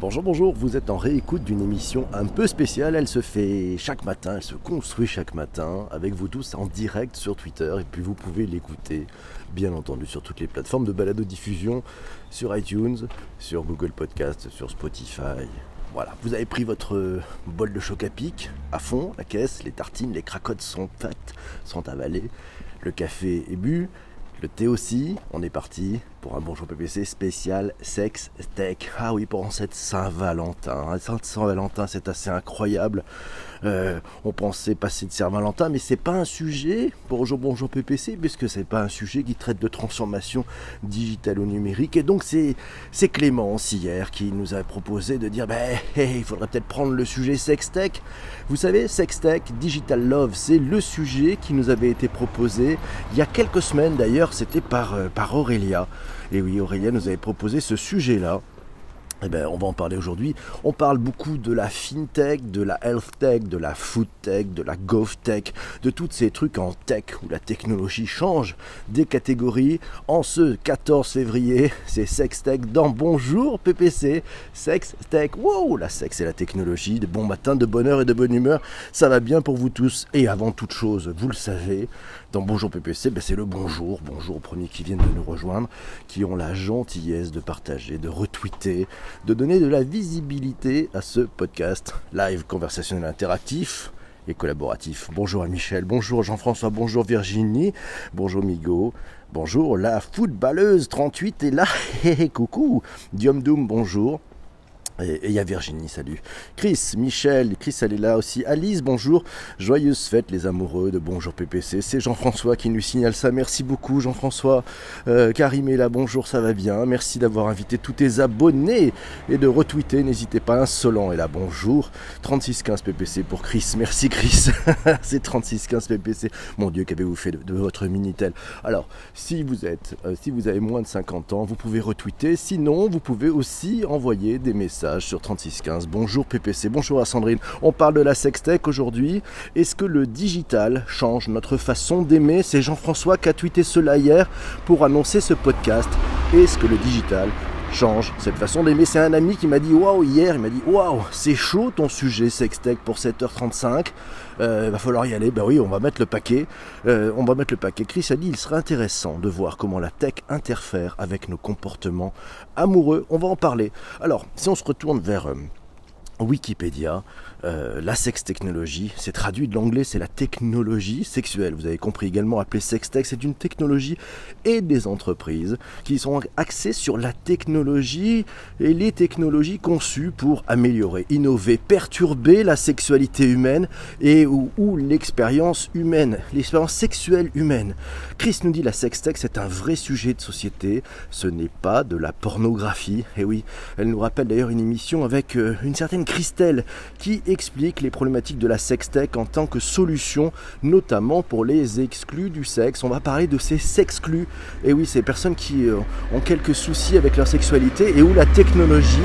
Bonjour, bonjour, vous êtes en réécoute d'une émission un peu spéciale. Elle se fait chaque matin, elle se construit chaque matin avec vous tous en direct sur Twitter. Et puis vous pouvez l'écouter, bien entendu, sur toutes les plateformes de balado-diffusion, sur iTunes, sur Google Podcast, sur Spotify. Voilà, vous avez pris votre bol de choc à pic à fond, la caisse, les tartines, les cracottes sont faites, sont avalées, le café est bu, le thé aussi, on est parti pour un bonjour PPC spécial sex tech. Ah oui, pour cette Saint-Valentin. Saint-Valentin, c'est assez incroyable. Euh, on pensait passer de Saint-Valentin, mais c'est pas un sujet bonjour bonjour PPC, puisque c'est pas un sujet qui traite de transformation digitale ou numérique. Et donc c'est c'est Clémence hier qui nous a proposé de dire ben il faudrait peut-être prendre le sujet sex tech. Vous savez, sex tech, digital love, c'est le sujet qui nous avait été proposé il y a quelques semaines d'ailleurs. C'était par euh, par Aurélia. Et oui, Aurélien nous avait proposé ce sujet-là. Eh bien, on va en parler aujourd'hui. On parle beaucoup de la fintech, de la health tech, de la food tech, de la tech, de tous ces trucs en tech où la technologie change des catégories. En ce 14 février, c'est Sex Tech dans Bonjour PPC. Sex Tech, wow, la sexe et la technologie, de bon matin, de bonheur et de bonne humeur. Ça va bien pour vous tous. Et avant toute chose, vous le savez, dans Bonjour PPC, ben c'est le bonjour. Bonjour aux premiers qui viennent de nous rejoindre, qui ont la gentillesse de partager, de retweeter, de donner de la visibilité à ce podcast live conversationnel interactif et collaboratif. Bonjour à Michel, bonjour Jean-François, bonjour Virginie, bonjour Migo, bonjour la footballeuse 38 est là, coucou, Diom Doom, bonjour. Et il y a Virginie, salut. Chris, Michel, Chris elle est là aussi. Alice, bonjour. Joyeuse fête les amoureux de Bonjour PPC. C'est Jean-François qui nous signale ça. Merci beaucoup Jean-François. Euh, Karim là, bonjour, ça va bien. Merci d'avoir invité tous tes abonnés et de retweeter. N'hésitez pas, insolent est là, bonjour. 3615 PPC pour Chris. Merci Chris. C'est 3615 PPC. Mon Dieu, qu'avez-vous fait de, votre Minitel? Alors, si vous êtes, euh, si vous avez moins de 50 ans, vous pouvez retweeter. Sinon, vous pouvez aussi envoyer des messages sur 3615. Bonjour PPC, bonjour à Sandrine. On parle de la sextech aujourd'hui. Est-ce que le digital change notre façon d'aimer? C'est Jean-François qui a tweeté cela hier pour annoncer ce podcast. Est-ce que le digital change cette façon d'aimer? C'est un ami qui m'a dit waouh hier, il m'a dit waouh, c'est chaud ton sujet sextech pour 7h35. Euh, il va falloir y aller. Ben oui, on va mettre le paquet. Euh, on va mettre le paquet. Chris a dit il serait intéressant de voir comment la tech interfère avec nos comportements amoureux. On va en parler. Alors, si on se retourne vers euh, Wikipédia, euh, la sex technologie, c'est traduit de l'anglais, c'est la technologie sexuelle. Vous avez compris également, appelé sextech, c'est une technologie et des entreprises qui sont axées sur la technologie et les technologies conçues pour améliorer, innover, perturber la sexualité humaine et ou, l'expérience humaine, l'expérience sexuelle humaine. Chris nous dit la sextech, c'est un vrai sujet de société, ce n'est pas de la pornographie. Et oui, elle nous rappelle d'ailleurs une émission avec euh, une certaine Christelle qui explique les problématiques de la sextech en tant que solution, notamment pour les exclus du sexe. On va parler de ces sexclus. Et oui, ces personnes qui euh, ont quelques soucis avec leur sexualité et où la technologie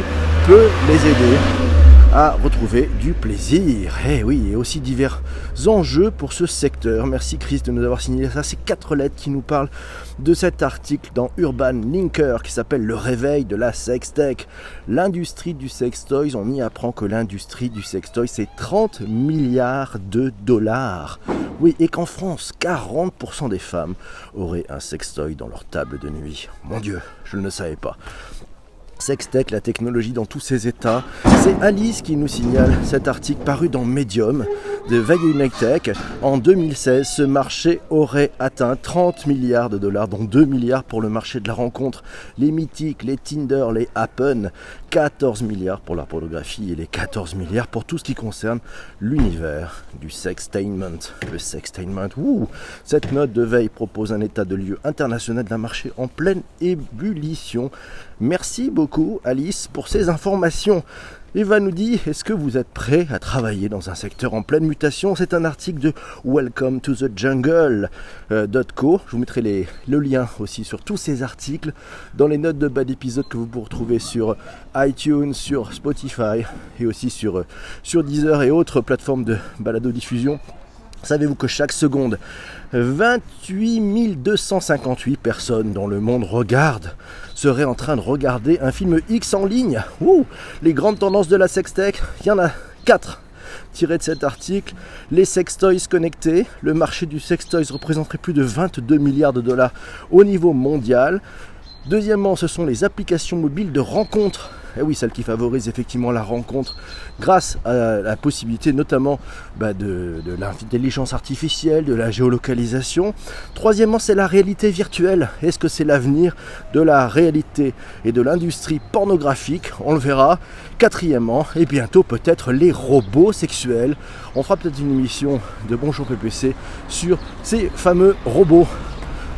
peut les aider à retrouver du plaisir. Et eh oui, et aussi divers enjeux pour ce secteur. Merci Chris de nous avoir signé ça. Ces quatre lettres qui nous parlent de cet article dans Urban Linker qui s'appelle Le réveil de la sextech. L'industrie du sextoys, on y apprend que l'industrie du sextoy c'est 30 milliards de dollars. Oui, et qu'en France, 40% des femmes auraient un sextoy dans leur table de nuit. Mon Dieu, je ne le savais pas. Sextech, la technologie dans tous ses états. C'est Alice qui nous signale cet article paru dans Medium de Value Tech. En 2016, ce marché aurait atteint 30 milliards de dollars, dont 2 milliards pour le marché de la rencontre. Les mythiques, les Tinder, les Happen, 14 milliards pour la pornographie et les 14 milliards pour tout ce qui concerne l'univers du sextainment. Le sextainment, Cette note de veille propose un état de lieu international d'un marché en pleine ébullition. Merci beaucoup Alice pour ces informations. Eva nous dit Est-ce que vous êtes prêt à travailler dans un secteur en pleine mutation? C'est un article de Welcome to the Jungle.co. Euh, Je vous mettrai le lien aussi sur tous ces articles dans les notes de bas d'épisode que vous pouvez retrouver sur iTunes, sur Spotify et aussi sur, euh, sur Deezer et autres plateformes de balado-diffusion. Savez-vous que chaque seconde, 28 258 personnes dans le monde regardent, seraient en train de regarder un film X en ligne Ouh Les grandes tendances de la sextech, il y en a 4 tirées de cet article. Les sextoys connectés, le marché du sextoys représenterait plus de 22 milliards de dollars au niveau mondial. Deuxièmement, ce sont les applications mobiles de rencontres eh oui, celle qui favorise effectivement la rencontre grâce à la possibilité notamment bah, de, l'intelligence artificielle, de la géolocalisation. Troisièmement, c'est la réalité virtuelle. Est-ce que c'est l'avenir de la réalité et de l'industrie pornographique? On le verra. Quatrièmement, et bientôt peut-être les robots sexuels. On fera peut-être une émission de Bonjour PPC sur ces fameux robots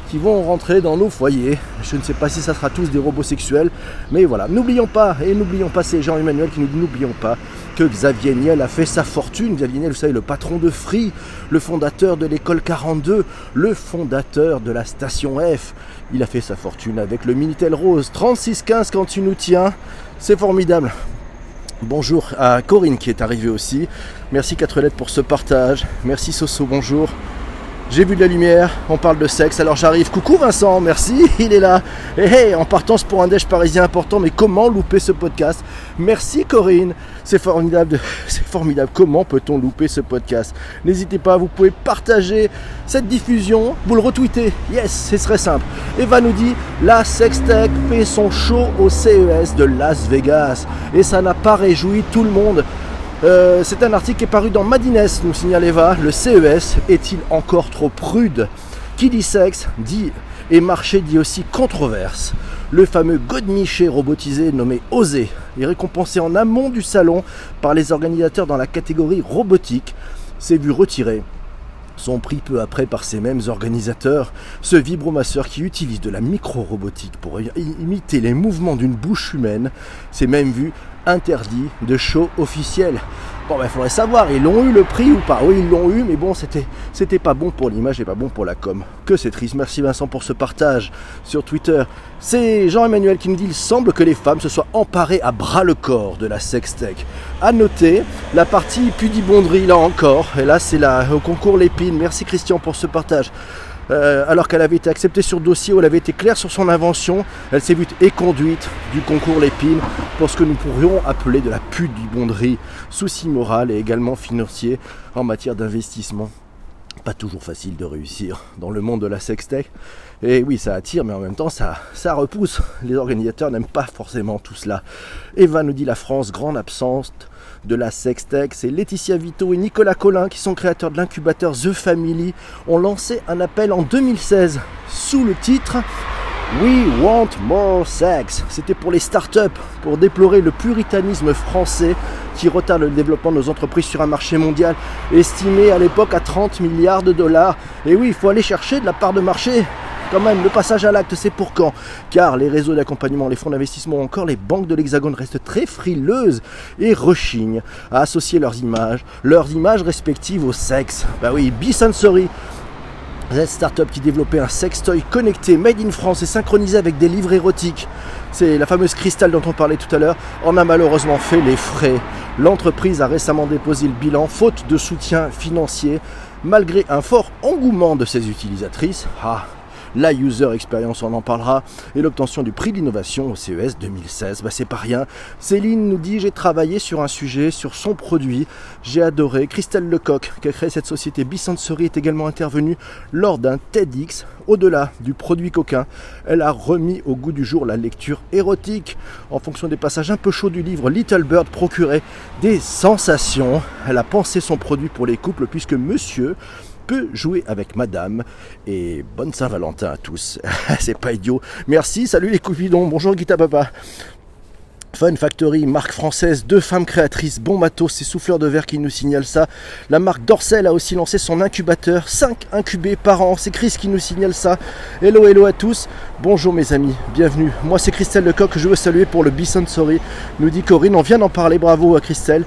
qui vont rentrer dans nos foyers. Je ne sais pas si ça sera tous des robots sexuels, mais voilà. N'oublions pas, et n'oublions pas ces Jean-Emmanuel qui nous n'oublions pas que Xavier Niel a fait sa fortune. Xavier Niel, vous savez, le patron de Free, le fondateur de l'école 42, le fondateur de la station F. Il a fait sa fortune avec le Minitel Rose. 3615 quand tu nous tiens, c'est formidable. Bonjour à Corinne qui est arrivée aussi. Merci 4 lettres pour ce partage. Merci Soso, bonjour. J'ai vu de la lumière, on parle de sexe, alors j'arrive. Coucou Vincent, merci, il est là. Et hey, en partance pour un déj parisien important, mais comment louper ce podcast? Merci Corinne, c'est formidable, c'est formidable. Comment peut-on louper ce podcast? N'hésitez pas, vous pouvez partager cette diffusion, vous le retweetez. Yes, c'est très simple. Eva nous dit la Sextech fait son show au CES de Las Vegas et ça n'a pas réjoui tout le monde. Euh, c'est un article qui est paru dans Madines, nous signale Eva. Le CES est-il encore trop prude? Qui dit sexe dit et marché dit aussi controverse. Le fameux Godmiché robotisé nommé Osé est récompensé en amont du salon par les organisateurs dans la catégorie robotique. S'est vu retirer son prix peu après par ces mêmes organisateurs, ce vibromasseur qui utilise de la micro-robotique pour imiter les mouvements d'une bouche humaine s'est même vu interdit de show officiel. Bon, il ben, faudrait savoir, ils l'ont eu le prix ou pas Oui, ils l'ont eu, mais bon, c'était, c'était pas bon pour l'image et pas bon pour la com. Que c'est triste. Merci Vincent pour ce partage sur Twitter. C'est Jean-Emmanuel qui nous dit il semble que les femmes se soient emparées à bras le corps de la sextech. À noter la partie pudibonderie là encore. Et là, c'est là au concours Lépine. Merci Christian pour ce partage. Euh, alors qu'elle avait été acceptée sur dossier où elle avait été claire sur son invention, elle s'est vue éconduite du concours Lépine pour ce que nous pourrions appeler de la pudibonderie, souci moral et également financier en matière d'investissement. Pas toujours facile de réussir dans le monde de la sextech. Et oui, ça attire, mais en même temps, ça, ça repousse. Les organisateurs n'aiment pas forcément tout cela. Eva nous dit la France, grande absence de la Sextech. C'est Laetitia Vito et Nicolas Collin qui sont créateurs de l'incubateur The Family ont lancé un appel en 2016 sous le titre We Want More Sex. C'était pour les startups, pour déplorer le puritanisme français qui retarde le développement de nos entreprises sur un marché mondial estimé à l'époque à 30 milliards de dollars. Et oui, il faut aller chercher de la part de marché quand même, le passage à l'acte, c'est pour quand? Car les réseaux d'accompagnement, les fonds d'investissement, encore les banques de l'Hexagone restent très frileuses et rechignent à associer leurs images, leurs images respectives au sexe. Bah oui, B-Sensory, cette start-up qui développait un sextoy connecté, made in France et synchronisé avec des livres érotiques. C'est la fameuse Crystal dont on parlait tout à l'heure, en a malheureusement fait les frais. L'entreprise a récemment déposé le bilan, faute de soutien financier, malgré un fort engouement de ses utilisatrices. Ah, la user experience, on en parlera, et l'obtention du prix de l'innovation au CES 2016. Bah, c'est pas rien. Céline nous dit j'ai travaillé sur un sujet, sur son produit, j'ai adoré. Christelle Lecoq, qui a créé cette société Bisensory, est également intervenue lors d'un TEDx. Au-delà du produit coquin, elle a remis au goût du jour la lecture érotique. En fonction des passages un peu chauds du livre, Little Bird procurait des sensations. Elle a pensé son produit pour les couples puisque monsieur peut jouer avec madame. Et bonne Saint-Valentin à tous. C'est pas idiot. Merci, salut les coupidons. Bonjour Guita Papa. Fun Factory, marque française, deux femmes créatrices, bon matos, c'est Souffleur de Verre qui nous signale ça. La marque Dorsel a aussi lancé son incubateur, 5 incubés par an, c'est Chris qui nous signale ça. Hello, hello à tous, bonjour mes amis, bienvenue. Moi c'est Christelle Lecoq je veux saluer pour le Bison Sorry, nous dit Corinne, on vient d'en parler, bravo à Christelle.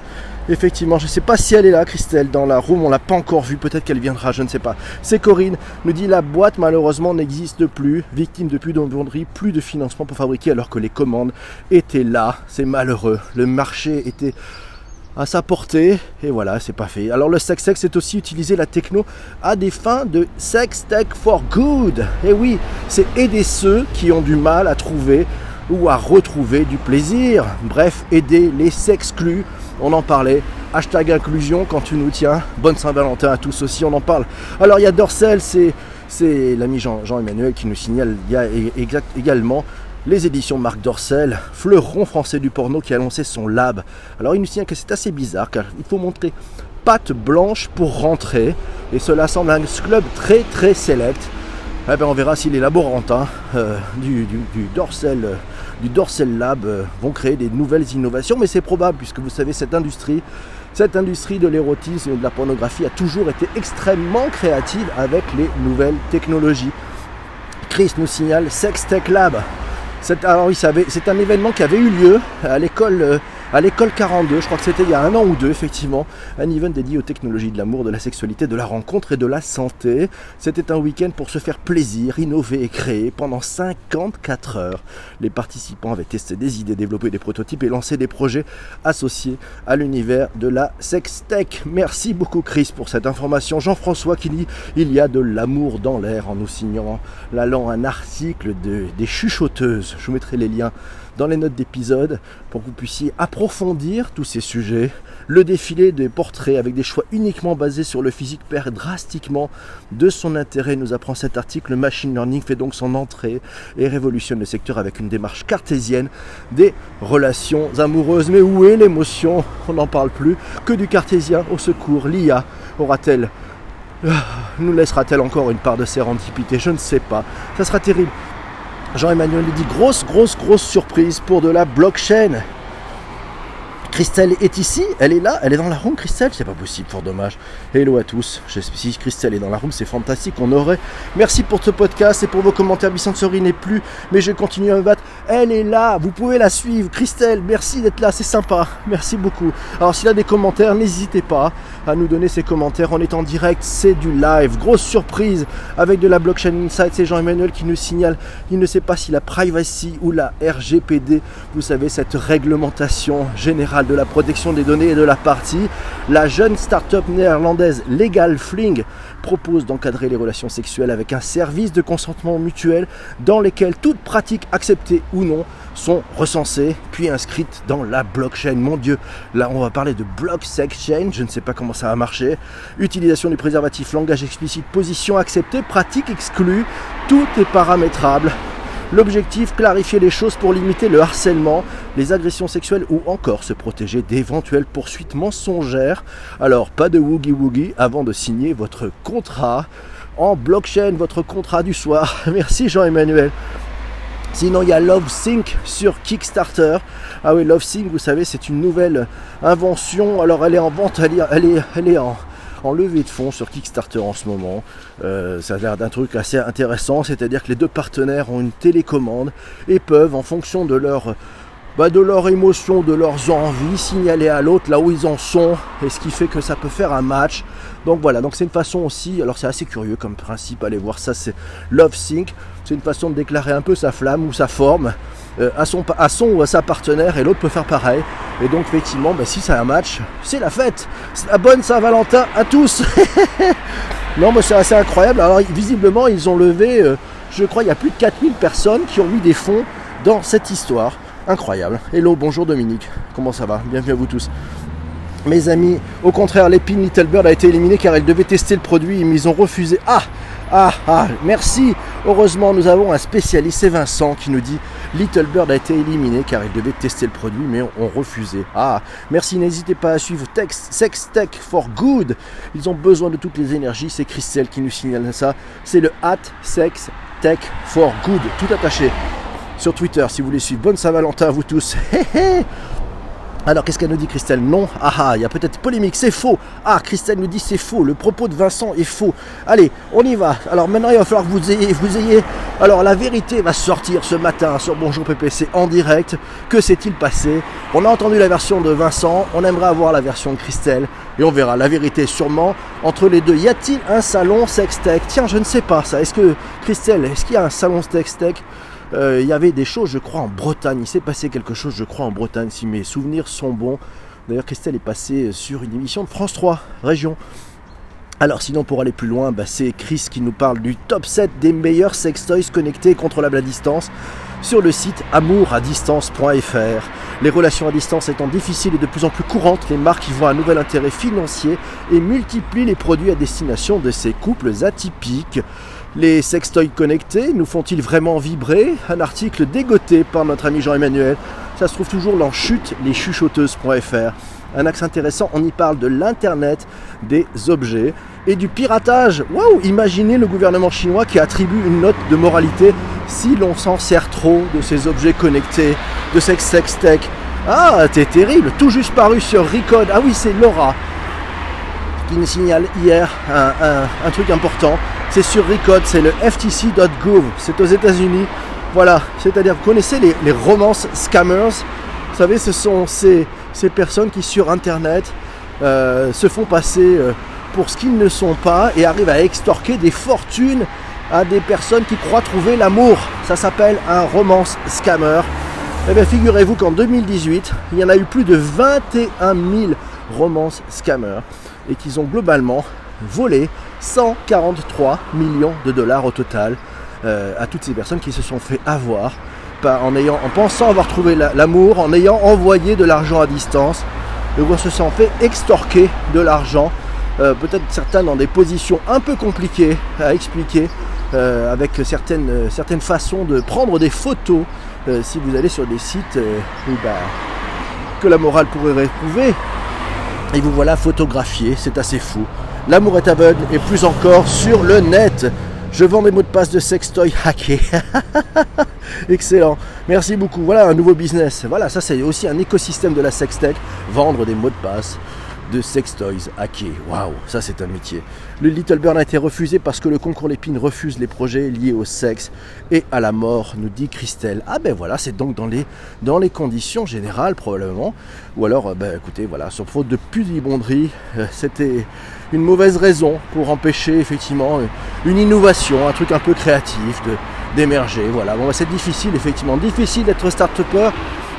Effectivement, je ne sais pas si elle est là, Christelle, dans la room, on l'a pas encore vue, peut-être qu'elle viendra, je ne sais pas. C'est Corinne, nous dit la boîte malheureusement n'existe plus, victime depuis d'embonderie, plus de financement pour fabriquer alors que les commandes étaient là. C'est malheureux. Le marché était à sa portée et voilà c'est pas fait alors le sex sex c'est aussi utiliser la techno à des fins de sex tech for good et oui c'est aider ceux qui ont du mal à trouver ou à retrouver du plaisir bref aider les sexclus on en parlait hashtag inclusion quand tu nous tiens bonne Saint-Valentin à tous aussi on en parle alors il y a Dorsel c'est l'ami Jean-Emmanuel qui nous signale il y a également les éditions Marc Dorcel, fleuron français du porno qui a lancé son lab. Alors il nous signale que c'est assez bizarre car il faut montrer patte blanche pour rentrer et cela semble un club très très select. Eh ben, on verra si les laborantins euh, du, du, du, Dorsel, du Dorsel Lab euh, vont créer des nouvelles innovations, mais c'est probable puisque vous savez cette industrie, cette industrie de l'érotisme et de la pornographie a toujours été extrêmement créative avec les nouvelles technologies. Chris nous signale Sex Tech Lab. Alors, c'est un événement qui avait eu lieu à l'école euh, à l'école 42, je crois que c'était il y a un an ou deux effectivement, un event dédié aux technologies de l'amour, de la sexualité, de la rencontre et de la santé. C'était un week-end pour se faire plaisir, innover et créer pendant 54 heures. Les participants avaient testé des idées, développé des prototypes et lancé des projets associés à l'univers de la sextech. Merci beaucoup Chris pour cette information. Jean-François qui dit il y a de l'amour dans l'air en nous signant, l'allant un article de, des chuchoteuses. Je vous mettrai les liens dans les notes d'épisode pour que vous puissiez approfondir tous ces sujets. Le défilé des portraits avec des choix uniquement basés sur le physique perd drastiquement de son intérêt, nous apprend cet article. Le machine learning fait donc son entrée et révolutionne le secteur avec une démarche cartésienne des relations amoureuses. Mais où est l'émotion? On n'en parle plus. Que du cartésien au secours. L'IA aura-t-elle ah, nous laissera-t-elle encore une part de sérendipité Je ne sais pas. Ça sera terrible. Jean-Emmanuel dit grosse, grosse, grosse surprise pour de la blockchain. Christelle est ici, elle est là, elle est dans la room, Christelle C'est pas possible, fort dommage. Hello à tous, si Christelle est dans la room, c'est fantastique, on aurait. Merci pour ce podcast et pour vos commentaires, Bissant-Sori n'est plus, mais je continue à me battre. Elle est là, vous pouvez la suivre, Christelle, merci d'être là, c'est sympa, merci beaucoup. Alors s'il y a des commentaires, n'hésitez pas à nous donner ces commentaires, on est en direct, c'est du live. Grosse surprise avec de la blockchain insight, c'est Jean-Emmanuel qui nous signale, il ne sait pas si la privacy ou la RGPD, vous savez, cette réglementation générale de la protection des données et de la partie, la jeune start-up néerlandaise Legal Fling propose d'encadrer les relations sexuelles avec un service de consentement mutuel dans lesquels toutes pratiques acceptées ou non sont recensées puis inscrites dans la blockchain. Mon Dieu, là on va parler de block sex change, je ne sais pas comment ça va marcher. Utilisation du préservatif, langage explicite, position acceptée, pratique exclue, tout est paramétrable L'objectif, clarifier les choses pour limiter le harcèlement, les agressions sexuelles ou encore se protéger d'éventuelles poursuites mensongères. Alors pas de woogie woogie avant de signer votre contrat en blockchain, votre contrat du soir. Merci Jean-Emmanuel. Sinon, il y a LoveSync sur Kickstarter. Ah oui, LoveSync, vous savez, c'est une nouvelle invention. Alors, elle est en vente, elle est, elle est, elle est en, en levée de fonds sur Kickstarter en ce moment. Euh, ça a l'air d'un truc assez intéressant, c'est-à-dire que les deux partenaires ont une télécommande et peuvent, en fonction de leur bah, de leur émotion, de leurs envies, signaler à l'autre là où ils en sont, et ce qui fait que ça peut faire un match. Donc voilà, donc c'est une façon aussi, alors c'est assez curieux comme principe, allez voir ça, c'est Love Sync, c'est une façon de déclarer un peu sa flamme ou sa forme euh, à, son, à son ou à sa partenaire, et l'autre peut faire pareil. Et donc effectivement, bah, si c'est un match, c'est la fête. C'est la bonne Saint-Valentin à tous. non, mais c'est assez incroyable. Alors visiblement, ils ont levé, euh, je crois, il y a plus de 4000 personnes qui ont mis des fonds dans cette histoire. Incroyable. Hello, bonjour Dominique. Comment ça va? Bienvenue à vous tous. Mes amis, au contraire, l'épine Little Bird a été éliminée car elle devait tester le produit, mais ils ont refusé. Ah Ah Ah Merci Heureusement, nous avons un spécialiste, c'est Vincent, qui nous dit Little Bird a été éliminé car il devait tester le produit, mais ont refusé. Ah Merci, n'hésitez pas à suivre Sex Tech for Good. Ils ont besoin de toutes les énergies. C'est Christelle qui nous signale ça. C'est le at Sex Tech for Good, tout attaché sur Twitter si vous voulez suivre. Bonne Saint-Valentin à vous tous. Alors qu'est-ce qu'elle nous dit Christelle Non Ah ah, il y a peut-être polémique, c'est faux. Ah, Christelle nous dit c'est faux, le propos de Vincent est faux. Allez, on y va. Alors maintenant il va falloir que vous ayez, vous ayez... Alors la vérité va sortir ce matin sur Bonjour PPC en direct. Que s'est-il passé? On a entendu la version de Vincent, on aimerait avoir la version de Christelle. Et on verra la vérité sûrement entre les deux. Y a-t-il un salon sextech? Tiens, je ne sais pas ça. Est-ce que Christelle, est-ce qu'il y a un salon sextech? Euh, il y avait des choses, je crois, en Bretagne. Il s'est passé quelque chose, je crois, en Bretagne, si mes souvenirs sont bons. D'ailleurs, Christelle est passée sur une émission de France 3 Région. Alors sinon pour aller plus loin, bah, c'est Chris qui nous parle du top 7 des meilleurs sextoys connectés et contrôlables à distance sur le site amouradistance.fr. Les relations à distance étant difficiles et de plus en plus courantes, les marques y voient un nouvel intérêt financier et multiplient les produits à destination de ces couples atypiques. Les sextoys connectés nous font-ils vraiment vibrer? Un article dégoté par notre ami Jean-Emmanuel. Ça se trouve toujours dans chute leschuchoteuses.fr. Un axe intéressant, on y parle de l'Internet des objets et du piratage. Waouh Imaginez le gouvernement chinois qui attribue une note de moralité si l'on s'en sert trop de ces objets connectés, de ces sextech. Ah, c'est terrible, tout juste paru sur Recode. Ah oui, c'est Laura qui signale hier un, truc important. C'est sur Recode, c'est le ftc.gov, c'est aux États-Unis. Voilà, c'est-à-dire, vous connaissez les, les romances scammers? Vous savez, ce sont ces, ces personnes qui sur Internet euh, se font passer euh, pour ce qu'ils ne sont pas et arrivent à extorquer des fortunes à des personnes qui croient trouver l'amour. Ça s'appelle un romance scammer. Eh bien, figurez-vous qu'en 2018, il y en a eu plus de 21 000 romances scammers et qu'ils ont globalement volé 143 millions de dollars au total euh, à toutes ces personnes qui se sont fait avoir en, ayant, en pensant avoir trouvé l'amour, en ayant envoyé de l'argent à distance, où on se sent fait extorquer de l'argent, euh, peut-être certains dans des positions un peu compliquées à expliquer, euh, avec certaines, certaines façons de prendre des photos, si vous allez sur des sites bah, que la morale pourrait réprouver, et vous voilà photographié, c'est assez fou. L'amour est aveugle et plus encore sur le net. Je vends des mots de passe de sextoy hackés. Excellent. Merci beaucoup. Voilà un nouveau business. Voilà, ça c'est aussi un écosystème de la sextech. Vendre des mots de passe de sextoys hackés. Waouh, ça c'est un métier. Le Little Burn a été refusé parce que le concours Lépine refuse les projets liés au sexe et à la mort, nous dit Christelle. Ah ben voilà, c'est donc dans les, dans les conditions générales probablement. Ou alors, euh, ben écoutez, voilà, sur faute de pudibonderie, euh, c'était une mauvaise raison pour empêcher effectivement une innovation, un truc un peu créatif d'émerger. Voilà, bon, c'est difficile effectivement, difficile d'être start-upper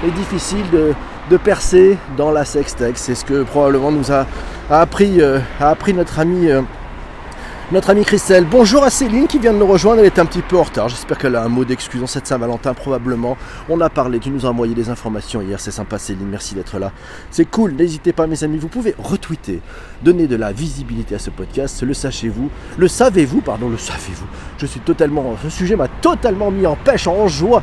et difficile de, percer dans la sextech. C'est ce que probablement nous a, appris, euh, a appris notre ami euh, notre amie Christelle. Bonjour à Céline qui vient de nous rejoindre, elle est un petit peu en retard. J'espère qu'elle a un mot d'excuse en cette Saint-Valentin, probablement. On a parlé, tu nous as envoyé des informations hier, c'est sympa Céline, merci d'être là. C'est cool, n'hésitez pas mes amis, vous pouvez retweeter, donner de la visibilité à ce podcast, le sachez-vous, le savez-vous, pardon, le savez-vous. Je suis totalement, ce sujet m'a totalement mis en pêche, en joie.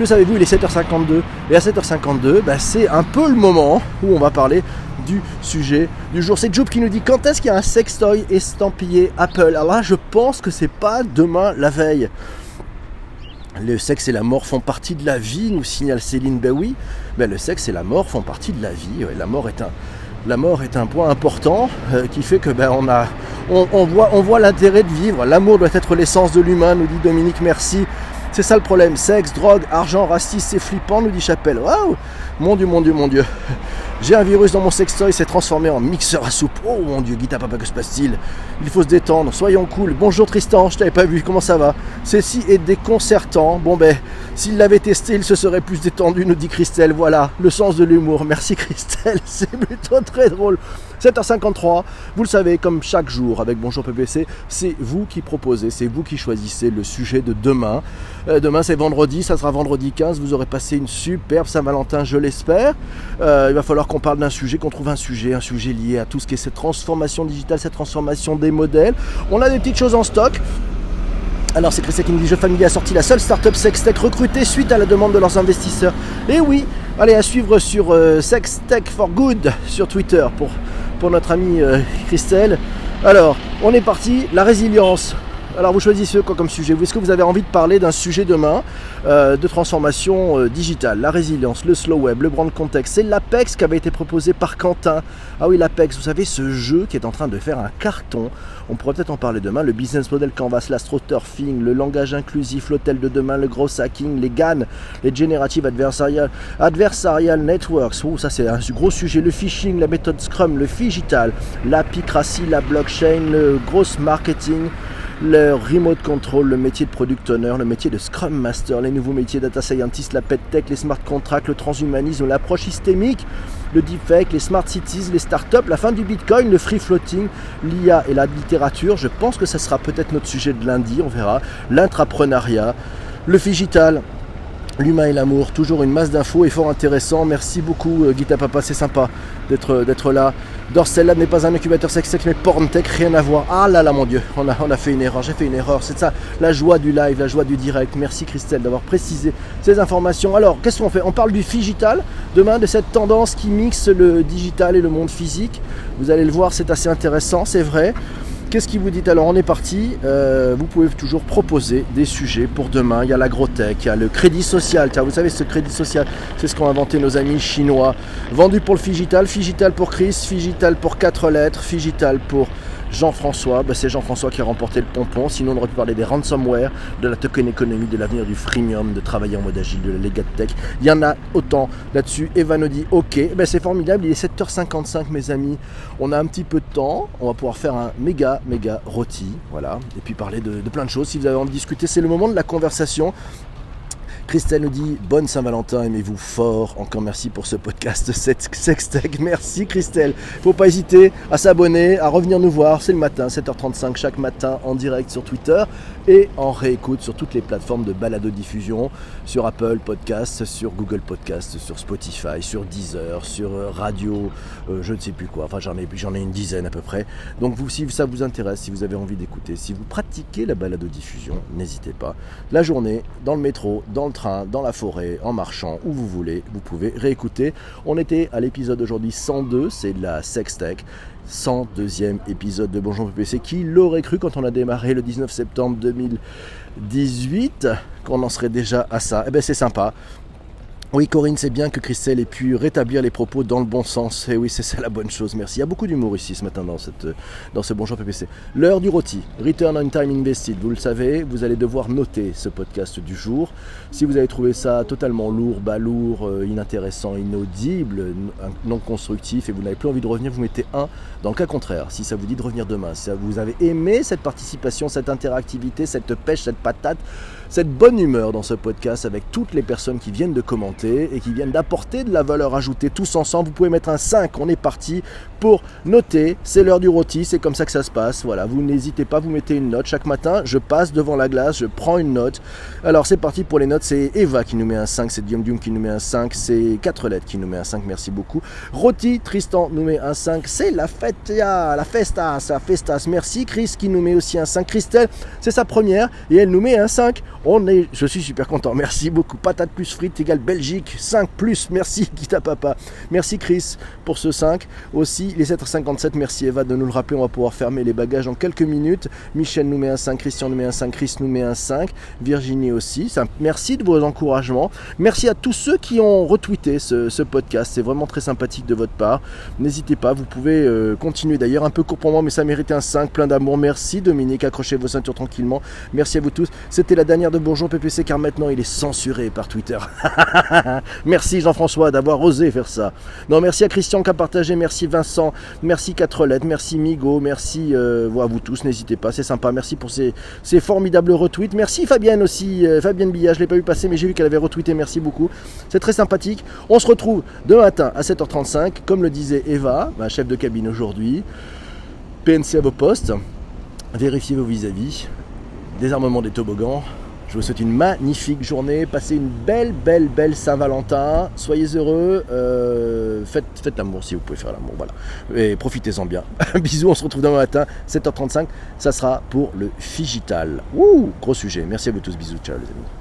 Le savez-vous, il est 7h52. Et à 7h52, bah, c'est un peu le moment où on va parler du sujet du jour. C'est Job qui nous dit quand est-ce qu'il y a un sextoy estampillé Apple? Alors là, je pense que c'est pas demain la veille. Le sexe et la mort font partie de la vie, nous signale Céline. Oui, ben le sexe et la mort font partie de la vie. La mort est un, la mort est un point important euh, qui fait que ben on a, on, voit, on voit l'intérêt de vivre. L'amour doit être l'essence de l'humain, nous dit Dominique. Merci. C'est ça le problème. Sexe, drogue, argent, racisme, c'est flippant, nous dit Chapelle. Waouh Mon Dieu, mon Dieu, mon Dieu. J'ai un virus dans mon sextoy, s'est transformé en mixeur à soupe. Oh mon dieu, Guita Papa, que se passe-t-il? Il faut se détendre, soyons cool. Bonjour Tristan, je t'avais pas vu, comment ça va? Ceci est déconcertant. Bon ben, s'il l'avait testé, il se serait plus détendu, nous dit Christelle. Voilà, le sens de l'humour. Merci Christelle, c'est plutôt très drôle. 7h53, vous le savez, comme chaque jour avec Bonjour PPC, c'est vous qui proposez, c'est vous qui choisissez le sujet de demain. Euh, demain c'est vendredi, ça sera vendredi 15, vous aurez passé une superbe Saint-Valentin, je l'espère. Euh, il va falloir qu'on parle d'un sujet, qu'on trouve un sujet, un sujet lié à tout ce qui est cette transformation digitale, cette transformation des modèles. On a des petites choses en stock. Alors c'est Christian qui nous dit Jeux Family a sorti la seule startup Sextech recrutée suite à la demande de leurs investisseurs. Et oui, allez à suivre sur euh, Sextech for Good sur Twitter pour pour notre amie euh, Christelle. Alors, on est parti, la résilience. Alors vous choisissez quoi comme sujet? Est-ce que vous avez envie de parler d'un sujet demain euh, de transformation euh, digitale? La résilience, le slow web, le brand context. C'est l'Apex qui avait été proposé par Quentin. Ah oui, l'Apex, vous savez, ce jeu qui est en train de faire un carton. On pourrait peut-être en parler demain. Le business model Canvas, l'astroturfing, le langage inclusif, l'hôtel de demain, le gros hacking, les GAN, les Generative Adversarial, adversarial Networks. Ça c'est un gros sujet. Le phishing, la méthode Scrum, le digital, la picratie, la blockchain, le gros marketing le remote control, le métier de product owner, le métier de scrum master, les nouveaux métiers data scientist, la pet tech, les smart contracts, le transhumanisme, l'approche systémique, le deepfake, les smart cities, les startups, la fin du bitcoin, le free floating, l'IA et la littérature. Je pense que ça sera peut-être notre sujet de lundi, on verra. L'intrapreneuriat, le digital, L'humain et l'amour, toujours une masse d'infos et fort intéressant. Merci beaucoup euh, Guita Papa, c'est sympa d'être, euh, d'être là. Dorsel Lab n'est pas un incubateur sex mais Porntech, rien à voir. Ah là là mon dieu, on a, on a fait une erreur, j'ai fait une erreur. C'est ça, la joie du live, la joie du direct. Merci Christelle d'avoir précisé ces informations. Alors, qu'est-ce qu'on fait? On parle du digital demain, de cette tendance qui mixe le digital et le monde physique. Vous allez le voir, c'est assez intéressant, c'est vrai. Qu'est-ce qui vous dit Alors on est parti, euh, vous pouvez toujours proposer des sujets pour demain. Il y a l'agrotech, il y a le crédit social. Tiens, vous savez, ce crédit social, c'est ce qu'ont inventé nos amis chinois. Vendu pour le Figital, Figital pour Chris, Figital pour 4 lettres, Figital pour Jean-François, bah, c'est Jean-François qui a remporté le pompon. Sinon, on aurait pu parler des ransomware, de la token économie, de l'avenir du freemium, de travailler en mode agile, de la legat tech. Il y en a autant là-dessus. Eva nous dit Ok, bah, c'est formidable. Il est 7h55, mes amis. On a un petit peu de temps. On va pouvoir faire un méga, méga rôti. Voilà. Et puis parler de plein de choses. Si vous avez envie de discuter, c'est le moment de la conversation. Christelle nous dit Bonne Saint-Valentin, aimez-vous fort. Encore merci pour ce podcast Sextech. Merci Christelle. Faut pas hésiter à s'abonner, à revenir nous voir. C'est le matin, 7h35 chaque matin en direct sur Twitter et en réécoute sur toutes les plateformes de balado-diffusion, sur Apple Podcast, sur Google Podcast, sur Spotify, sur Deezer, sur euh, Radio, euh, je ne sais plus quoi. Enfin, j'en ai, j'en ai une dizaine à peu près. Donc, vous, si ça vous intéresse, si vous avez envie d'écouter, si vous pratiquez la balado-diffusion, n'hésitez pas. La journée, dans le métro, dans le dans la forêt, en marchant, où vous voulez, vous pouvez réécouter. On était à l'épisode aujourd'hui 102, c'est de la Sextech. 102e épisode de Bonjour PPC. Qui l'aurait cru quand on a démarré le 19 septembre 2018 qu'on en serait déjà à ça? Eh bien c'est sympa. Oui, Corinne, c'est bien que Christelle ait pu rétablir les propos dans le bon sens. Et oui, c'est ça la bonne chose, merci. Il y a beaucoup d'humour ici ce matin dans, cette, dans ce Bonjour PPC. L'heure du rôti, Return on Time Invested. Vous le savez, vous allez devoir noter ce podcast du jour. Si vous avez trouvé ça totalement lourd, balourd, euh, inintéressant, inaudible, non constructif et vous n'avez plus envie de revenir, vous mettez un. Dans le cas contraire, si ça vous dit de revenir demain, si vous avez aimé cette participation, cette interactivité, cette pêche, cette patate, cette bonne humeur dans ce podcast avec toutes les personnes qui viennent de commenter et qui viennent d'apporter de la valeur ajoutée tous ensemble. Vous pouvez mettre un 5, on est parti pour noter. C'est l'heure du rôti, c'est comme ça que ça se passe. Voilà, vous n'hésitez pas, vous mettez une note. Chaque matin, je passe devant la glace, je prends une note. Alors c'est parti pour les notes. C'est Eva qui nous met un 5, c'est Diom Diom qui nous met un 5, c'est 4 lettres qui nous met un 5, merci beaucoup. Rôti, Tristan nous met un 5, c'est la fête, la festa, la festas, merci. Chris qui nous met aussi un 5. Christelle, c'est sa première et elle nous met un 5. On est, je suis super content. Merci beaucoup. Patate plus frites égale Belgique. 5 plus. Merci Guita Papa. Merci Chris pour ce 5. Aussi les 7h57. Merci Eva de nous le rappeler. On va pouvoir fermer les bagages en quelques minutes. Michel nous met un 5. Christian nous met un 5. Chris nous met un 5. Virginie aussi. Merci de vos encouragements. Merci à tous ceux qui ont retweeté ce, podcast. C'est vraiment très sympathique de votre part. N'hésitez pas. Vous pouvez euh, continuer d'ailleurs. Un peu court pour moi, mais ça méritait un 5. Plein d'amour. Merci Dominique. Accrochez vos ceintures tranquillement. Merci à vous tous. C'était la dernière de Bonjour PPC car maintenant il est censuré par Twitter. merci Jean-François d'avoir osé faire ça. Non, merci à Christian qui a partagé, merci Vincent, merci lettres, merci Migo, merci euh, à vous tous, n'hésitez pas, c'est sympa, merci pour ces, formidables retweets. Merci Fabienne aussi, euh, Fabienne Billa, je ne l'ai pas vu passer mais j'ai vu qu'elle avait retweeté, merci beaucoup. C'est très sympathique. On se retrouve demain matin à 7h35, comme le disait Eva, ma chef de cabine aujourd'hui. PNC à vos postes, vérifiez vos vis-à-vis, désarmement des toboggans, je vous souhaite une magnifique journée. Passez une belle, belle, belle Saint-Valentin. Soyez heureux. Euh, faites, faites l'amour si vous pouvez faire l'amour. Voilà. Et profitez-en bien. Bisous. On se retrouve demain matin, 7h35. Ça sera pour le Figital. Ouh, gros sujet. Merci à vous tous. Bisous. Ciao, les amis.